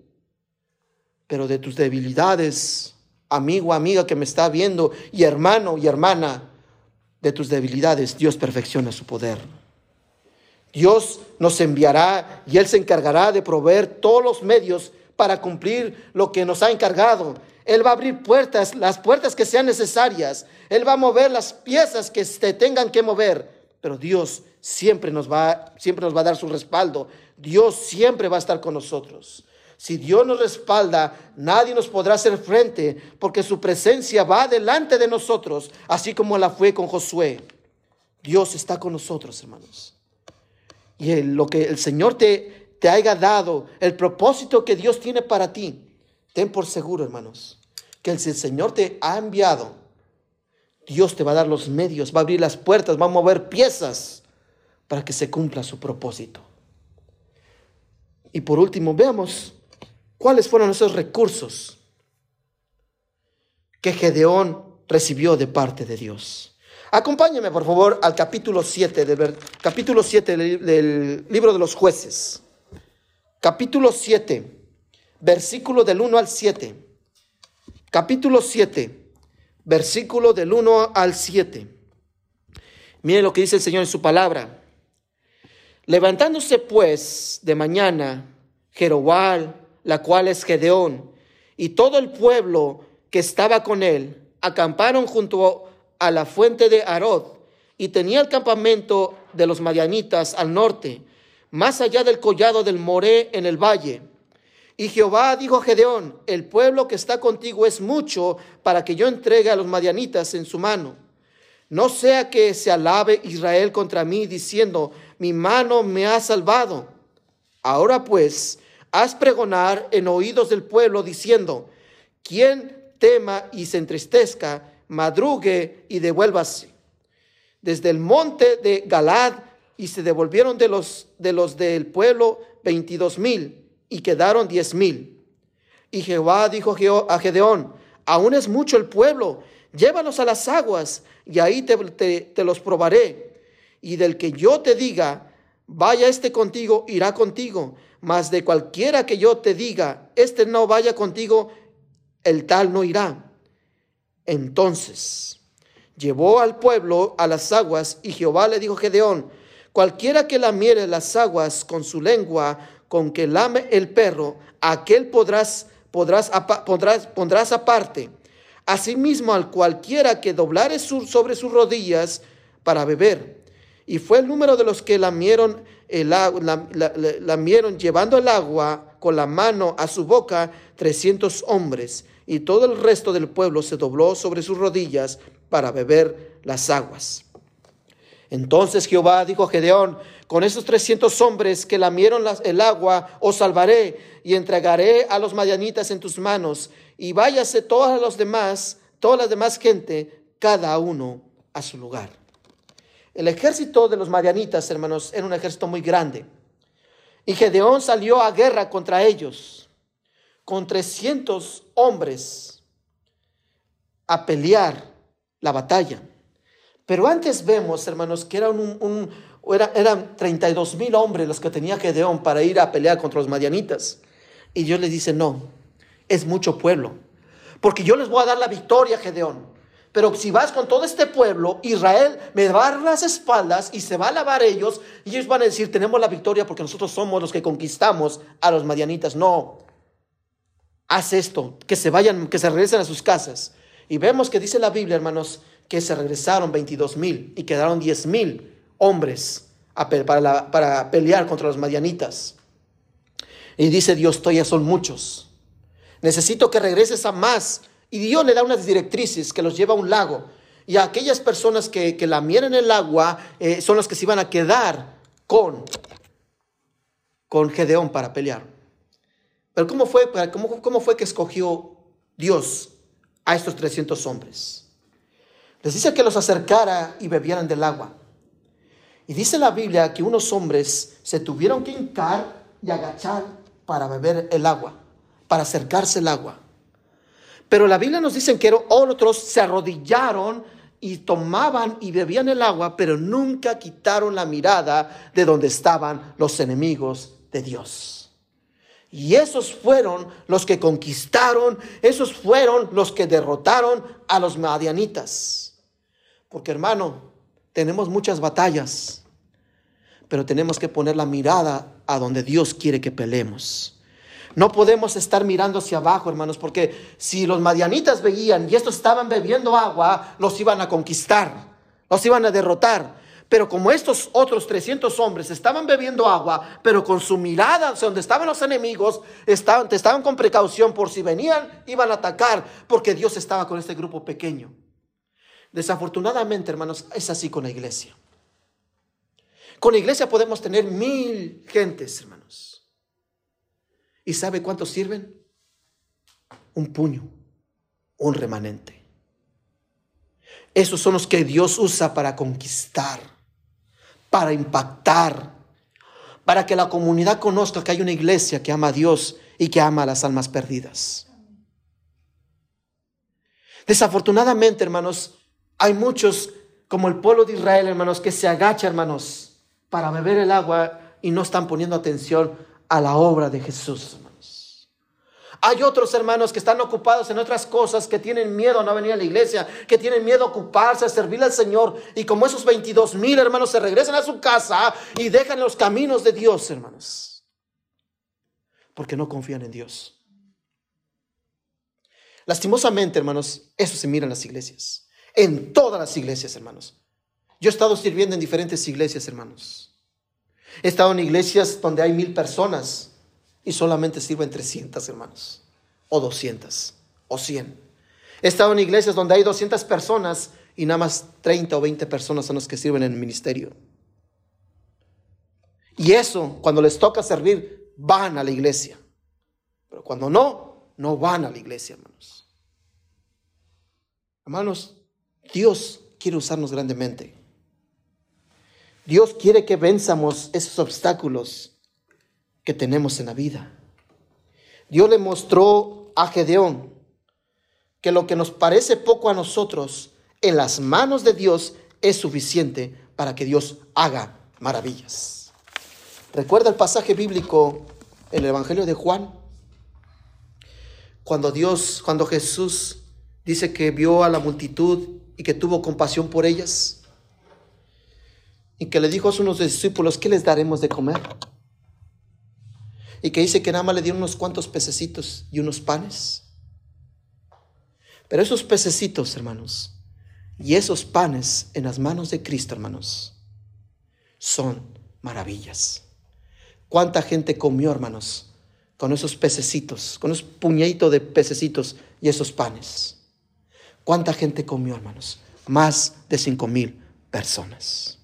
Speaker 2: Pero de tus debilidades, amigo, amiga que me está viendo, y hermano y hermana, de tus debilidades, Dios perfecciona su poder. Dios nos enviará y Él se encargará de proveer todos los medios para cumplir lo que nos ha encargado. Él va a abrir puertas, las puertas que sean necesarias. Él va a mover las piezas que se tengan que mover. Pero Dios siempre nos va, siempre nos va a dar su respaldo. Dios siempre va a estar con nosotros. Si Dios nos respalda, nadie nos podrá hacer frente, porque su presencia va delante de nosotros, así como la fue con Josué. Dios está con nosotros, hermanos. Y lo que el Señor te, te haya dado, el propósito que Dios tiene para ti, ten por seguro, hermanos, que si el Señor te ha enviado, Dios te va a dar los medios, va a abrir las puertas, va a mover piezas para que se cumpla su propósito. Y por último, veamos ¿Cuáles fueron esos recursos que Gedeón recibió de parte de Dios? Acompáñame, por favor, al capítulo 7 del, capítulo 7 del, libro de los jueces. Capítulo 7, versículo del 1 al 7. Capítulo 7, versículo del 1 al 7. Miren lo que dice el Señor en su palabra. Levantándose pues de mañana, Jeroboam la cual es Gedeón, y todo el pueblo que estaba con él acamparon junto a la fuente de Arod y tenía el campamento de los madianitas al norte, más allá del collado del Moré en el valle. Y Jehová dijo a Gedeón, el pueblo que está contigo es mucho para que yo entregue a los madianitas en su mano. No sea que se alabe Israel contra mí diciendo, mi mano me ha salvado. Ahora pues, haz pregonar en oídos del pueblo diciendo, quien tema y se entristezca, madrugue y devuélvase. Desde el monte de Galad y se devolvieron de los, de los del pueblo veintidós mil y quedaron diez mil. Y Jehová dijo a Gedeón, aún es mucho el pueblo, llévalos a las aguas y ahí te, te los probaré. Y del que yo te diga, vaya este contigo, irá contigo. Mas de cualquiera que yo te diga, este no vaya contigo, el tal no irá. Entonces llevó al pueblo a las aguas y Jehová le dijo a Gedeón, cualquiera que lamiere las aguas con su lengua, con que lame el perro, aquel podrás, podrás, pondrás, pondrás aparte. Asimismo al cualquiera que doblare sobre sus rodillas para beber. Y fue el número de los que lamieron, el, lamieron llevando el agua con la mano a su boca, trescientos hombres y todo el resto del pueblo se dobló sobre sus rodillas para beber las aguas. Entonces Jehová dijo a Gedeón, con esos trescientos hombres que lamieron el agua, os salvaré y entregaré a los madianitas en tus manos, y váyase todos los demás, toda la demás gente, cada uno a su lugar. El ejército de los madianitas, hermanos, era un ejército muy grande. Y Gedeón salió a guerra contra ellos con 300 hombres a pelear la batalla. Pero antes vemos, hermanos, que eran, un, eran 32 mil hombres los que tenía Gedeón para ir a pelear contra los madianitas. Y Dios les dice, no, es mucho pueblo. Porque yo les voy a dar la victoria, Gedeón. Pero si vas con todo este pueblo, Israel me va a dar las espaldas y se va a lavar ellos. Y ellos van a decir, tenemos la victoria porque nosotros somos los que conquistamos a los madianitas. No, haz esto, que se vayan, que se regresen a sus casas. Y vemos que dice la Biblia, hermanos, que se regresaron 22 mil y quedaron 10 mil hombres para, para, pelear contra los madianitas. Y dice Dios, todavía son muchos. Necesito que regreses a más. Y Dios le da unas directrices que los lleva a un lago. Y a aquellas personas que, que lamieran el agua eh, son las que se iban a quedar con, con Gedeón para pelear. Pero ¿cómo fue, cómo, cómo fue que escogió Dios a estos 300 hombres? Les dice que los acercara y bebieran del agua. Y dice la Biblia que unos hombres se tuvieron que hincar y agachar para beber el agua, para acercarse el agua. Pero la Biblia nos dice que otros se arrodillaron y tomaban y bebían el agua, pero nunca quitaron la mirada de donde estaban los enemigos de Dios. Y esos fueron los que conquistaron, esos fueron los que derrotaron a los madianitas. Porque hermano, tenemos muchas batallas, pero tenemos que poner la mirada a donde Dios quiere que peleemos. No podemos estar mirando hacia abajo, hermanos, porque si los madianitas veían y estos estaban bebiendo agua, los iban a conquistar, los iban a derrotar. Pero como estos otros 300 hombres estaban bebiendo agua, pero con su mirada hacia donde estaban los enemigos, estaban, estaban con precaución por si venían, iban a atacar, porque Dios estaba con este grupo pequeño. Desafortunadamente, hermanos, es así con la iglesia. Con la iglesia podemos tener mil gentes, hermanos. ¿Y sabe cuántos sirven? Un puño, un remanente. Esos son los que Dios usa para conquistar para impactar, para que la comunidad conozca que hay una iglesia que ama a Dios y que ama a las almas perdidas. Desafortunadamente, hermanos, hay muchos, como el pueblo de Israel, hermanos, que se agacha, hermanos, para beber el agua y no están poniendo atención a la obra de Jesús. Hay otros hermanos que están ocupados en otras cosas, que tienen miedo a no venir a la iglesia, que tienen miedo a ocuparse, a servir al Señor. Y como esos 22 mil hermanos se regresan a su casa y dejan los caminos de Dios, hermanos. Porque no confían en Dios. Lastimosamente, hermanos, eso se mira en las iglesias. En todas las iglesias, hermanos. Yo he estado sirviendo en diferentes iglesias, hermanos. He estado en iglesias donde hay mil personas y solamente sirven 300, hermanos. O 200, o 100. He estado en iglesias donde hay 200 personas y nada más 30 o 20 personas son los que sirven en el ministerio. Y eso, cuando les toca servir, van a la iglesia. Pero cuando no, no van a la iglesia, hermanos. Hermanos, Dios quiere usarnos grandemente. Dios quiere que venzamos esos obstáculos que tenemos en la vida. Dios le mostró a Gedeón que lo que nos parece poco a nosotros, en las manos de Dios es suficiente para que Dios haga maravillas. Recuerda el pasaje bíblico en el Evangelio de Juan, cuando Dios, cuando Jesús dice que vio a la multitud y que tuvo compasión por ellas. Y que le dijo a sus discípulos, ¿qué les daremos de comer? Y que dice que nada más le dio unos cuantos pececitos y unos panes. Pero esos pececitos, hermanos, y esos panes en las manos de Cristo, hermanos, son maravillas. ¿Cuánta gente comió, hermanos, con esos pececitos, con esos puñaditos de pececitos y esos panes? ¿Cuánta gente comió, hermanos? Más de cinco mil personas.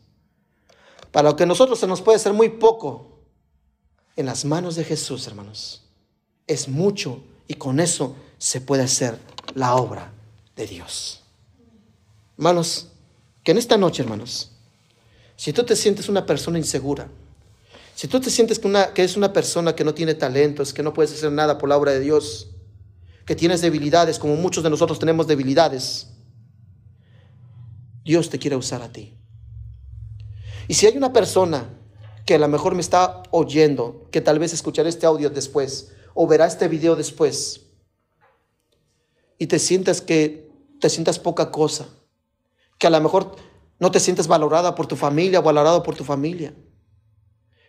Speaker 2: Para lo que nosotros se nos puede ser muy poco, en las manos de Jesús, hermanos, es mucho y con eso se puede hacer la obra de Dios. Hermanos, que en esta noche, hermanos, si tú te sientes una persona insegura, si tú te sientes que, una, que una persona que no tiene talentos, que no puedes hacer nada por la obra de Dios, que tienes debilidades, como muchos de nosotros tenemos debilidades, Dios te quiere usar a ti. Y si hay una persona que a lo mejor me está oyendo, que tal vez escuchará este audio después o verá este video después, y te sientas que te sientas poca cosa, que a lo mejor no te sientes valorada por tu familia o valorado por tu familia,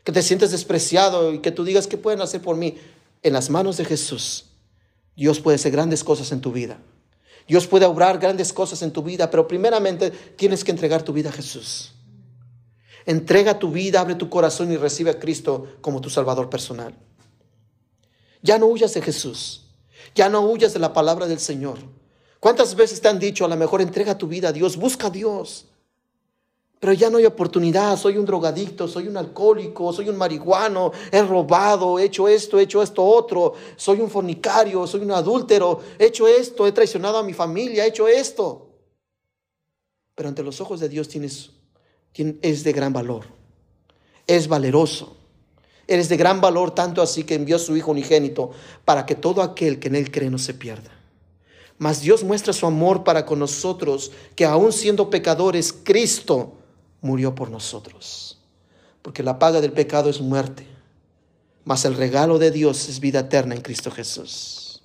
Speaker 2: que te sientes despreciado y que tú digas, ¿qué pueden hacer por mí? En las manos de Jesús Dios puede hacer grandes cosas en tu vida. Dios puede obrar grandes cosas en tu vida, pero primeramente tienes que entregar tu vida a Jesús. Entrega tu vida, abre tu corazón y recibe a Cristo como tu Salvador personal. Ya no huyas de Jesús. Ya no huyas de la palabra del Señor. ¿Cuántas veces te han dicho, a lo mejor entrega tu vida a Dios, busca a Dios? Pero ya no hay oportunidad, soy un drogadicto, soy un alcohólico, soy un marihuano, he robado, he hecho esto, he hecho esto otro, soy un fornicario, soy un adúltero, he hecho esto, he traicionado a mi familia, he hecho esto. Pero ante los ojos de Dios tienes, es de gran valor, es valeroso. Eres de gran valor tanto así que envió a su Hijo unigénito para que todo aquel que en Él cree no se pierda. Mas Dios muestra su amor para con nosotros, que aún siendo pecadores, Cristo murió por nosotros. Porque la paga del pecado es muerte, mas el regalo de Dios es vida eterna en Cristo Jesús.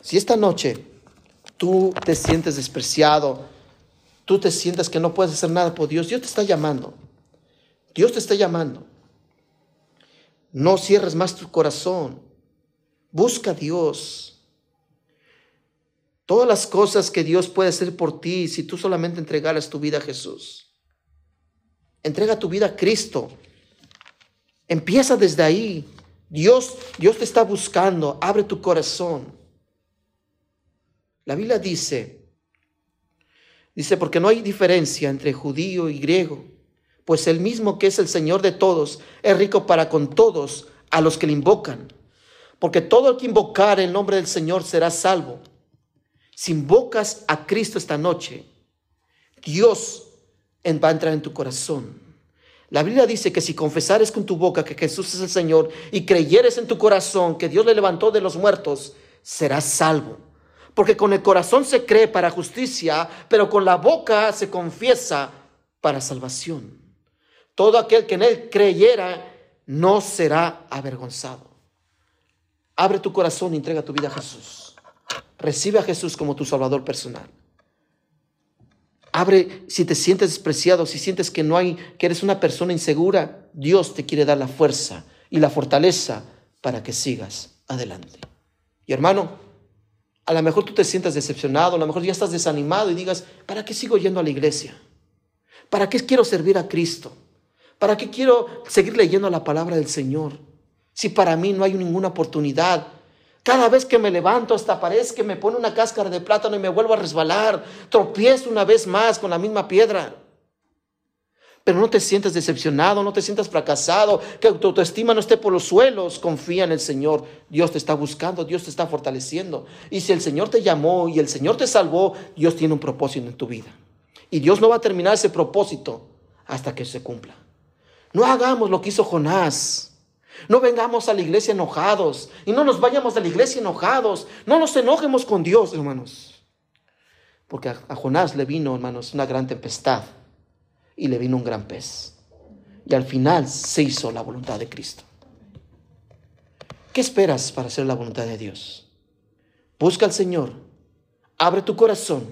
Speaker 2: Si esta noche tú te sientes despreciado, tú te sientes que no puedes hacer nada por Dios, Dios te está llamando. Dios te está llamando. No cierres más tu corazón. Busca a Dios. Todas las cosas que Dios puede hacer por ti si tú solamente entregaras tu vida a Jesús. Entrega tu vida a Cristo. Empieza desde ahí. Dios, Dios te está buscando. Abre tu corazón. La Biblia dice, dice, porque no hay diferencia entre judío y griego, pues el mismo que es el Señor de todos es rico para con todos a los que le invocan. Porque todo el que invocar el nombre del Señor será salvo. Si invocas a Cristo esta noche, Dios va a entrar en tu corazón. La Biblia dice que si confesares con tu boca que Jesús es el Señor y creyeres en tu corazón que Dios le levantó de los muertos, serás salvo. Porque con el corazón se cree para justicia, pero con la boca se confiesa para salvación. Todo aquel que en él creyera no será avergonzado. Abre tu corazón y entrega tu vida a Jesús. Recibe a Jesús como tu Salvador personal. Abre si te sientes despreciado, si sientes que no hay, que eres una persona insegura, Dios te quiere dar la fuerza y la fortaleza para que sigas adelante. Y hermano, A lo mejor tú te sientas decepcionado, a lo mejor ya estás desanimado y digas, ¿para qué sigo yendo a la iglesia? ¿Para qué quiero servir a Cristo? ¿Para qué quiero seguir leyendo la palabra del Señor? Si para mí no hay ninguna oportunidad. Cada vez que me levanto hasta parece que me pone una cáscara de plátano y me vuelvo a resbalar. Tropiezo una vez más con la misma piedra. Pero no te sientas decepcionado, no te sientas fracasado, que tu autoestima no esté por los suelos. Confía en el Señor. Dios te está buscando, Dios te está fortaleciendo. Y si el Señor te llamó y el Señor te salvó, Dios tiene un propósito en tu vida. Y Dios no va a terminar ese propósito hasta que se cumpla. No hagamos lo que hizo Jonás. No vengamos a la iglesia enojados y no nos vayamos a la iglesia enojados. No nos enojemos con Dios, hermanos. Porque a Jonás le vino, hermanos, una gran tempestad y le vino un gran pez. Y al final se hizo la voluntad de Cristo. ¿Qué esperas para hacer la voluntad de Dios? Busca al Señor, abre tu corazón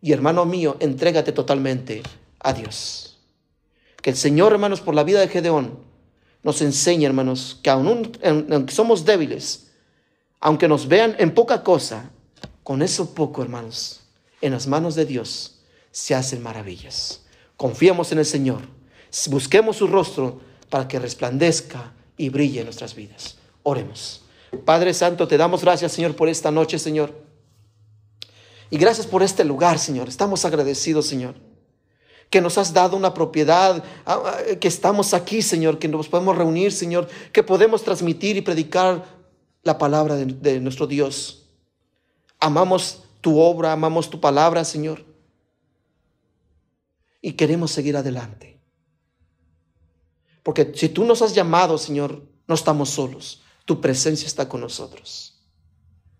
Speaker 2: y hermano mío, entrégate totalmente a Dios. Que el Señor, hermanos, por la vida de Gedeón, nos enseñe, hermanos, que aunque somos débiles, aunque nos vean en poca cosa, con eso poco, hermanos, en las manos de Dios se hacen maravillas. Confiemos en el Señor. Busquemos su rostro para que resplandezca y brille en nuestras vidas. Oremos. Padre Santo, te damos gracias, Señor, por esta noche, Señor. Y gracias por este lugar, Señor. Estamos agradecidos, Señor. Que nos has dado una propiedad, que estamos aquí, Señor, que nos podemos reunir, Señor, que podemos transmitir y predicar la palabra de, de nuestro Dios. Amamos tu obra, amamos tu palabra, Señor y queremos seguir adelante. Porque si tú nos has llamado, Señor, no estamos solos. Tu presencia está con nosotros.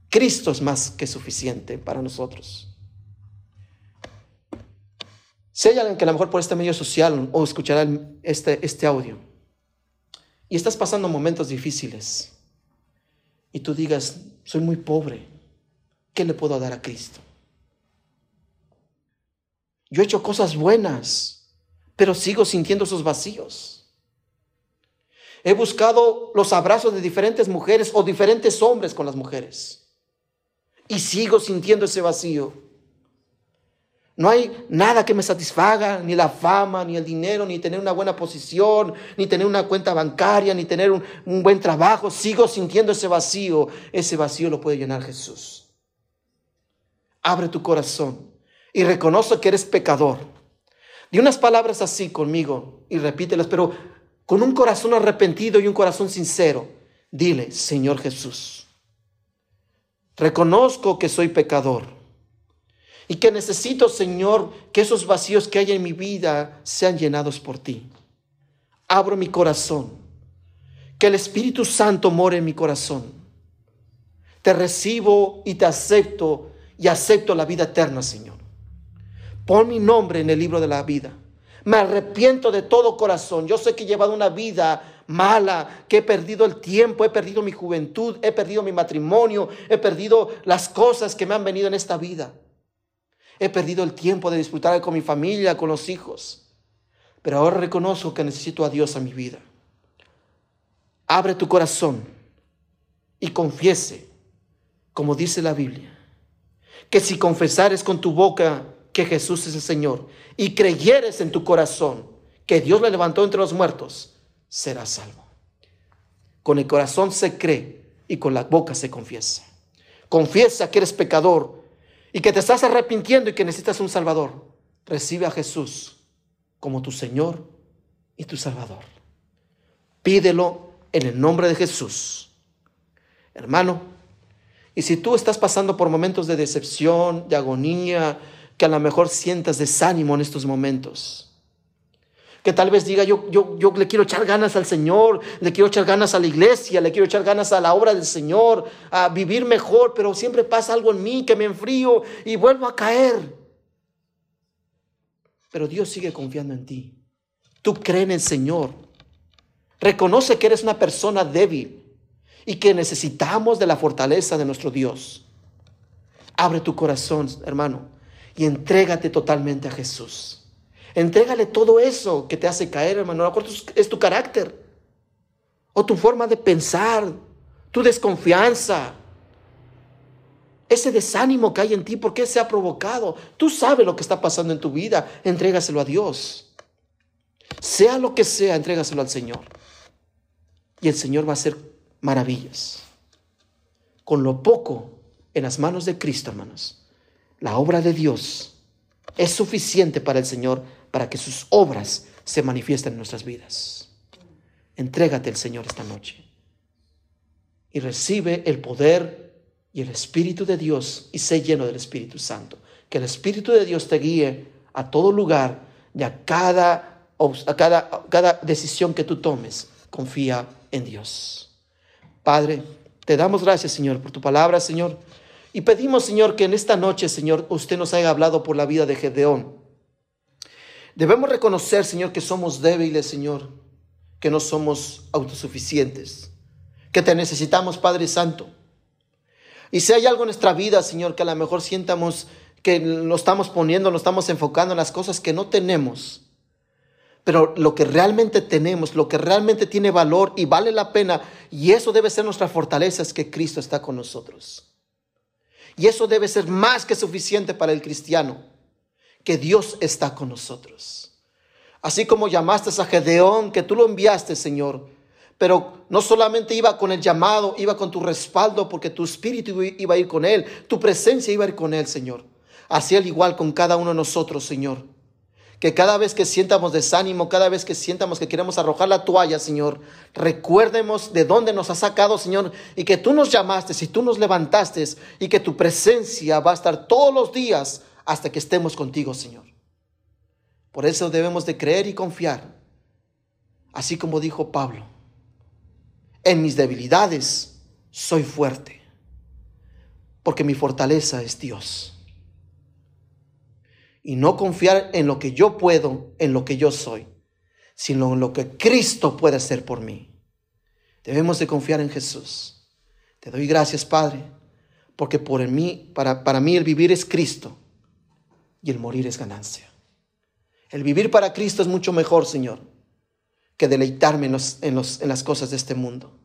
Speaker 2: Cristo es más que suficiente para nosotros. Si hay alguien que a lo mejor por este medio social o escuchará este, este audio y estás pasando momentos difíciles y tú digas, soy muy pobre, ¿qué le puedo dar a Cristo? Yo he hecho cosas buenas, pero sigo sintiendo esos vacíos. He buscado los abrazos de diferentes mujeres o diferentes hombres con las mujeres. Y sigo sintiendo ese vacío. No hay nada que me satisfaga, ni la fama, ni el dinero, ni tener una buena posición, ni tener una cuenta bancaria, ni tener un, un, buen trabajo. Sigo sintiendo ese vacío. Ese vacío lo puede llenar Jesús. Abre tu corazón y reconoce que eres pecador. Di unas palabras así conmigo y repítelas, pero con un corazón arrepentido y un corazón sincero. Dile, Señor Jesús, reconozco que soy pecador y que necesito, Señor, que esos vacíos que hay en mi vida sean llenados por ti. Abro mi corazón, que el Espíritu Santo more en mi corazón. Te recibo y te acepto y acepto la vida eterna, Señor. Pon mi nombre en el libro de la vida. Me arrepiento de todo corazón. Yo sé que he llevado una vida mala, que he perdido el tiempo, he perdido mi juventud, he perdido mi matrimonio, he perdido las cosas que me han venido en esta vida. He perdido el tiempo de disfrutar con mi familia, con los hijos. Pero ahora reconozco que necesito a Dios a mi vida. Abre tu corazón y confiese, como dice la Biblia, que si confesares con tu boca que Jesús es el Señor y creyeres en tu corazón que Dios le levantó entre los muertos, serás salvo. Con el corazón se cree y con la boca se confiesa. Confiesa que eres pecador y que te estás arrepintiendo y que necesitas un Salvador. Recibe a Jesús como tu Señor y tu Salvador. Pídelo en el nombre de Jesús. Hermano, y si tú estás pasando por momentos de decepción, de agonía, que a lo mejor sientas desánimo en estos momentos. Que tal vez diga, yo, yo, yo le quiero echar ganas al Señor, le quiero echar ganas a la iglesia, le quiero echar ganas a la obra del Señor, a vivir mejor, pero siempre pasa algo en mí que me enfrío y vuelvo a caer. Pero Dios sigue confiando en ti. Tú crees en el Señor. Reconoce que eres una persona débil y que necesitamos de la fortaleza de nuestro Dios. Abre tu corazón, hermano y entrégate totalmente a Jesús. Entrégale todo eso que te hace caer, hermano. Es tu carácter o tu forma de pensar, tu desconfianza. ese desánimo que hay en ti, ¿por qué se ha provocado? Tú sabes lo que está pasando en tu vida, entrégaselo a Dios. Sea lo que sea, entrégaselo al Señor. Y el Señor va a hacer maravillas. Con lo poco en las manos de Cristo, hermanos, la obra de Dios es suficiente para el Señor para que sus obras se manifiesten en nuestras vidas. Entrégate al Señor esta noche y recibe el poder y el Espíritu de Dios y sé lleno del Espíritu Santo. Que el Espíritu de Dios te guíe a todo lugar y a cada, a cada, cada decisión que tú tomes. Confía en Dios. Padre, te damos gracias, Señor, por tu palabra, Señor. Y pedimos, Señor, que en esta noche, Señor, usted nos haya hablado por la vida de Gedeón. Debemos reconocer, Señor, que somos débiles, Señor, que no somos autosuficientes, que te necesitamos, Padre Santo. Y si hay algo en nuestra vida, Señor, que a lo mejor sientamos que nos estamos poniendo, nos estamos enfocando en las cosas que no tenemos, pero lo que realmente tenemos, lo que realmente tiene valor y vale la pena, y eso debe ser nuestra fortaleza, es que Cristo está con nosotros. Y eso debe ser más que suficiente para el cristiano, que Dios está con nosotros. Así como llamaste a Gedeón, que tú lo enviaste, Señor, pero no solamente iba con el llamado, iba con tu respaldo porque tu espíritu iba a ir con él, tu presencia iba a ir con él, Señor. Así al igual con cada uno de nosotros, Señor. Que cada vez que sientamos desánimo, cada vez que sientamos que queremos arrojar la toalla, Señor, recuerdemos de dónde nos has sacado, Señor, y que tú nos llamaste, y tú nos levantaste, y que tu presencia va a estar todos los días hasta que estemos contigo, Señor. Por eso debemos de creer y confiar, así como dijo Pablo en mis debilidades soy fuerte, porque mi fortaleza es Dios. Y no confiar en lo que yo puedo, en lo que yo soy, sino en lo que Cristo puede hacer por mí. Debemos de confiar en Jesús. Te doy gracias, Padre, porque por mí, para, para mí el vivir es Cristo y el morir es ganancia. El vivir para Cristo es mucho mejor, Señor que deleitarme en, en, las cosas de este mundo.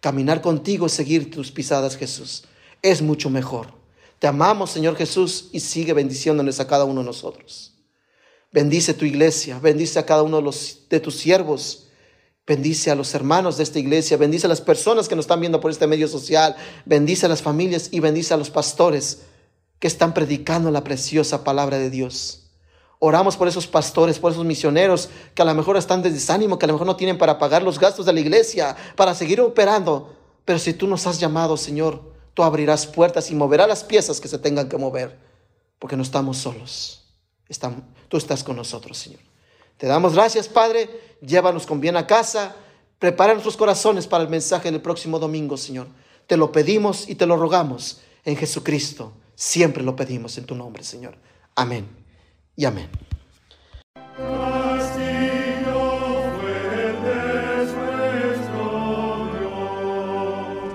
Speaker 2: Caminar contigo y seguir tus pisadas, Jesús, es mucho mejor. Te amamos, Señor Jesús, y sigue bendiciéndonos a cada uno de nosotros. Bendice tu iglesia, bendice a cada uno de, los, de tus siervos, bendice a los hermanos de esta iglesia, bendice a las personas que nos están viendo por este medio social, bendice a las familias y bendice a los pastores que están predicando la preciosa palabra de Dios. Oramos por esos pastores, por esos misioneros que a lo mejor están de desánimo, que a lo mejor no tienen para pagar los gastos de la iglesia, para seguir operando. Pero si tú nos has llamado, Señor, tú abrirás puertas y moverás las piezas que se tengan que mover, porque no estamos solos. tú estás con nosotros, Señor. Te damos gracias, Padre. Llévanos con bien a casa. Prepara nuestros corazones para el mensaje del próximo domingo, Señor. Te lo pedimos y te lo rogamos en Jesucristo. Siempre lo pedimos en tu nombre, Señor. Amén y amén.